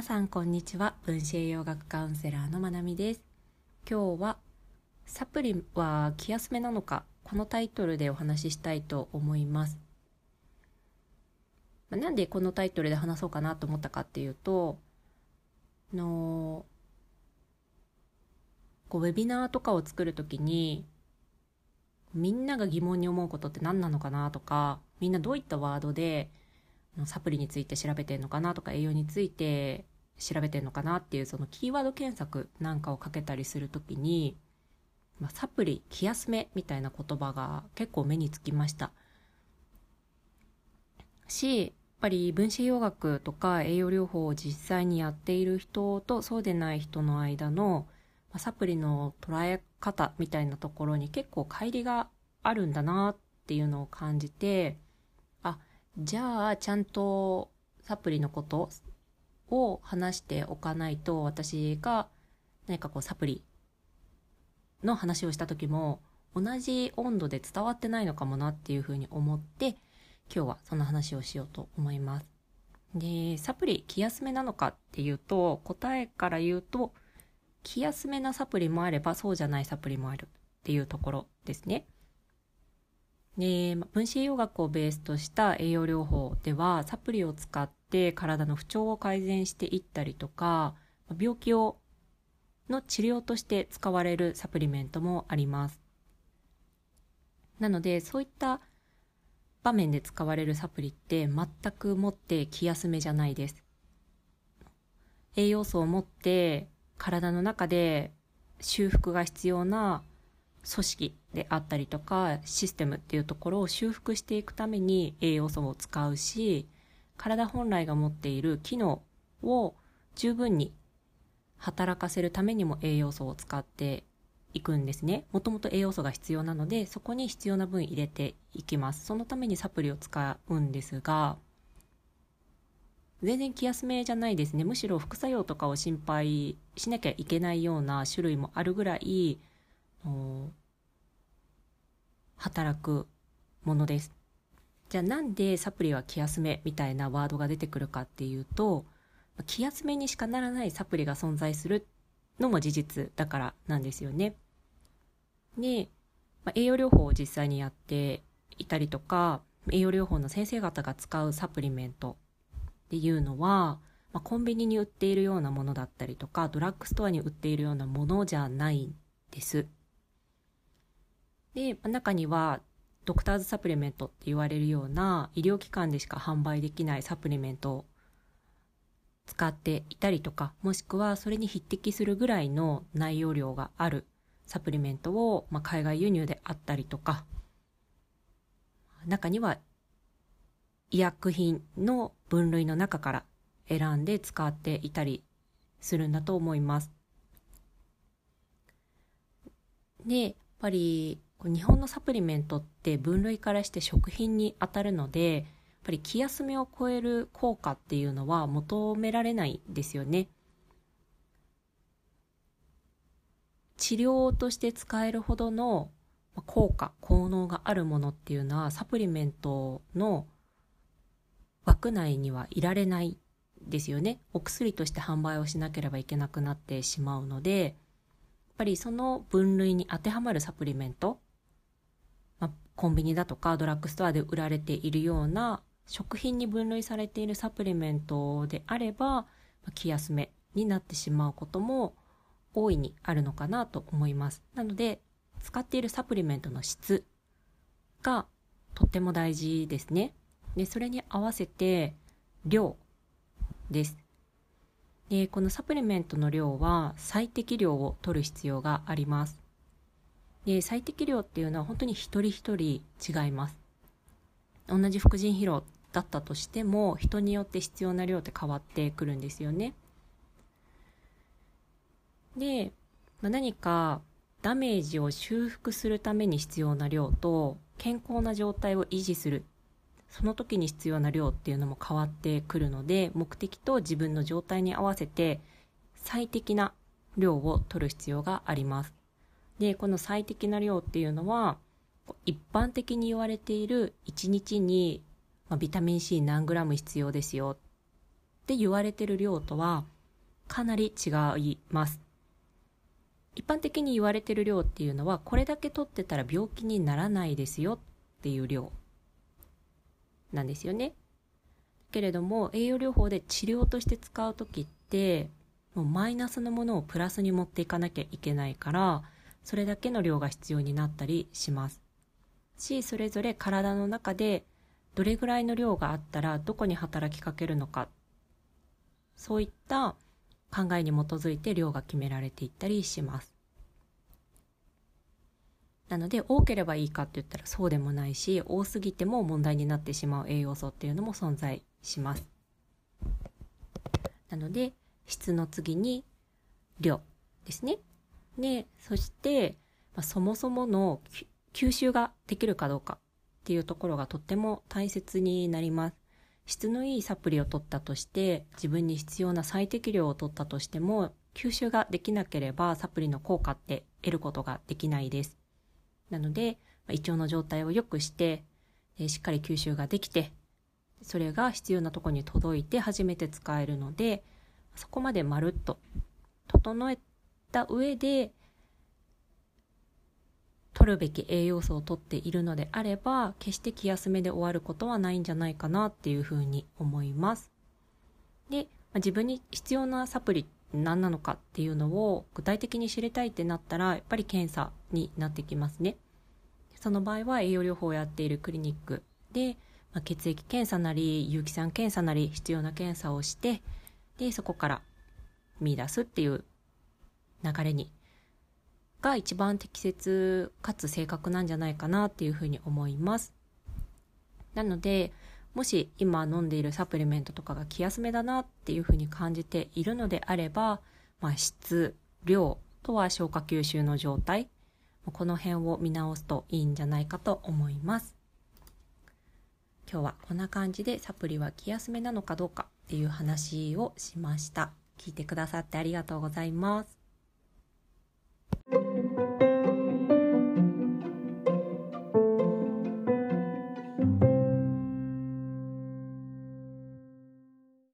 皆さんこんにちは。分子栄養学カウンセラーのまなみです。今日はサプリは気休めなのかこのタイトルでお話ししたいと思います。なんでこのタイトルで話そうかなと思ったかっていうとのこうウェビナーとかを作るときにみんなが疑問に思うことって何なのかなとかみんなどういったワードでサプリについて調べてんのかなとか栄養について調べてんのかなっていうそのキーワード検索なんかをかけたりするときに、まあ、サプリ気休めみたいな言葉が結構目につきました。しやっぱり分子栄養学とか栄養療法を実際にやっている人とそうでない人の間の、サプリの捉え方みたいなところに結構乖離があるんだなっていうのを感じてあじゃあちゃんとサプリのことを話しておかないと私が何かこうサプリの話をした時も同じ温度で伝わってないのかもなっていうふうに思って今日はそんな話をしようと思います。で、サプリ気休めなのかっていうと答えから言うと気休めなサプリもあればそうじゃないサプリもあるっていうところですね。で分子栄養学をベースとした栄養療法ではサプリを使って体の不調を改善していったりとか病気をの治療として使われるサプリメントもあります。なのでそういった場面で使われるサプリって全くもって気休めじゃないです。栄養素を持って体の中で修復が必要な組織であったりとかシステムっていうところを修復していくために栄養素を使うし体本来が持っている機能を十分に働かせるためにも栄養素を使っていくんですね。もともと栄養素が必要なのでそこに必要な分入れていきます。そのためにサプリを使うんですが全然気休めじゃないですね。むしろ副作用とかを心配しなきゃいけないような種類もあるぐらい働くものです。じゃあなんでサプリは気休めみたいなワードが出てくるかっていうと気休めにしかならないサプリが存在するのも事実だからなんですよね。で、まあ、栄養療法を実際にやっていたりとか栄養療法の先生方が使うサプリメントっていうのは、まあ、コンビニに売っているようなものだったりとかドラッグストアに売っているようなものじゃないんです。で、中にはドクターズサプリメントって言われるような医療機関でしか販売できないサプリメントを使っていたりとか、もしくはそれに匹敵するぐらいの内容量があるサプリメントを、まあ、海外輸入であったりとか、中には医薬品の分類の中から選んで使っていたりするんだと思います。で、やっぱり日本のサプリメントって分類からして食品に当たるので、やっぱり気休めを超える効果っていうのは求められないですよね。治療として使えるほどの効果、効能があるものっていうのはサプリメントの枠内にはいられないですよね。お薬として販売をしなければいけなくなってしまうので、やっぱりその分類に当てはまるサプリメントコンビニだとかドラッグストアで売られているような食品に分類されているサプリメントであれば気休めになってしまうことも大いにあるのかなと思います。なので使っているサプリメントの質がとっても大事ですね。でそれに合わせて量です。でこのサプリメントの量は最適量を取る必要があります。で最適量っていうのは本当に一人一人違います。同じ副腎疲労だったとしても人によって必要な量って変わってくるんですよね。で、まあ、何かダメージを修復するために必要な量と健康な状態を維持するその時に必要な量っていうのも変わってくるので目的と自分の状態に合わせて最適な量を取る必要があります。で、この最適な量っていうのは、一般的に言われている1日に、ま、ビタミン C 何グラム必要ですよ。って言われてる量とはかなり違います一般的に言われてる量っていうのはこれだけ取ってたら病気にならないですよっていう量なんですよねけれども栄養療法で治療として使う時ってもうマイナスのものをプラスに持っていかなきゃいけないからそれだけの量が必要になったりします。しそれぞれ体の中でどれぐらいの量があったらどこに働きかけるのか。そういった考えに基づいて量が決められていったりします。なので多ければいいかって言ったらそうでもないし多すぎても問題になってしまう栄養素っていうのも存在します。なので質の次に量ですね。でそして、まあ、そもそもの吸収ができるかどうかっていうところがとっても大切になります。質のいいサプリを取ったとして自分に必要な最適量を取ったとしても吸収ができなければサプリの効果って得ることができないです。なので胃腸の状態を良くしてしっかり吸収ができてそれが必要なとこに届いて初めて使えるのでそこまでまるっと整えた上で取るべき栄養素をとっているのであれば決して気休めで終わることはないんじゃないかなっていうふうに思います。で、まあ、自分に必要なサプリ何なのかっていうのを具体的に知りたいってなったらやっぱり検査になってきますね。その場合は栄養療法をやっているクリニックで、まあ、血液検査なり有機酸検査なり必要な検査をしてでそこから見出すっていう流れにが一番適切かつ正確なんじゃないかなっていうふうに思います。なので、もし今飲んでいるサプリメントとかが気休めだなっていうふうに感じているのであれば、まあ、質、量とは消化吸収の状態、この辺を見直すといいんじゃないかと思います。今日はこんな感じでサプリは気休めなのかどうかっていう話をしました。聞いてくださってありがとうございます。you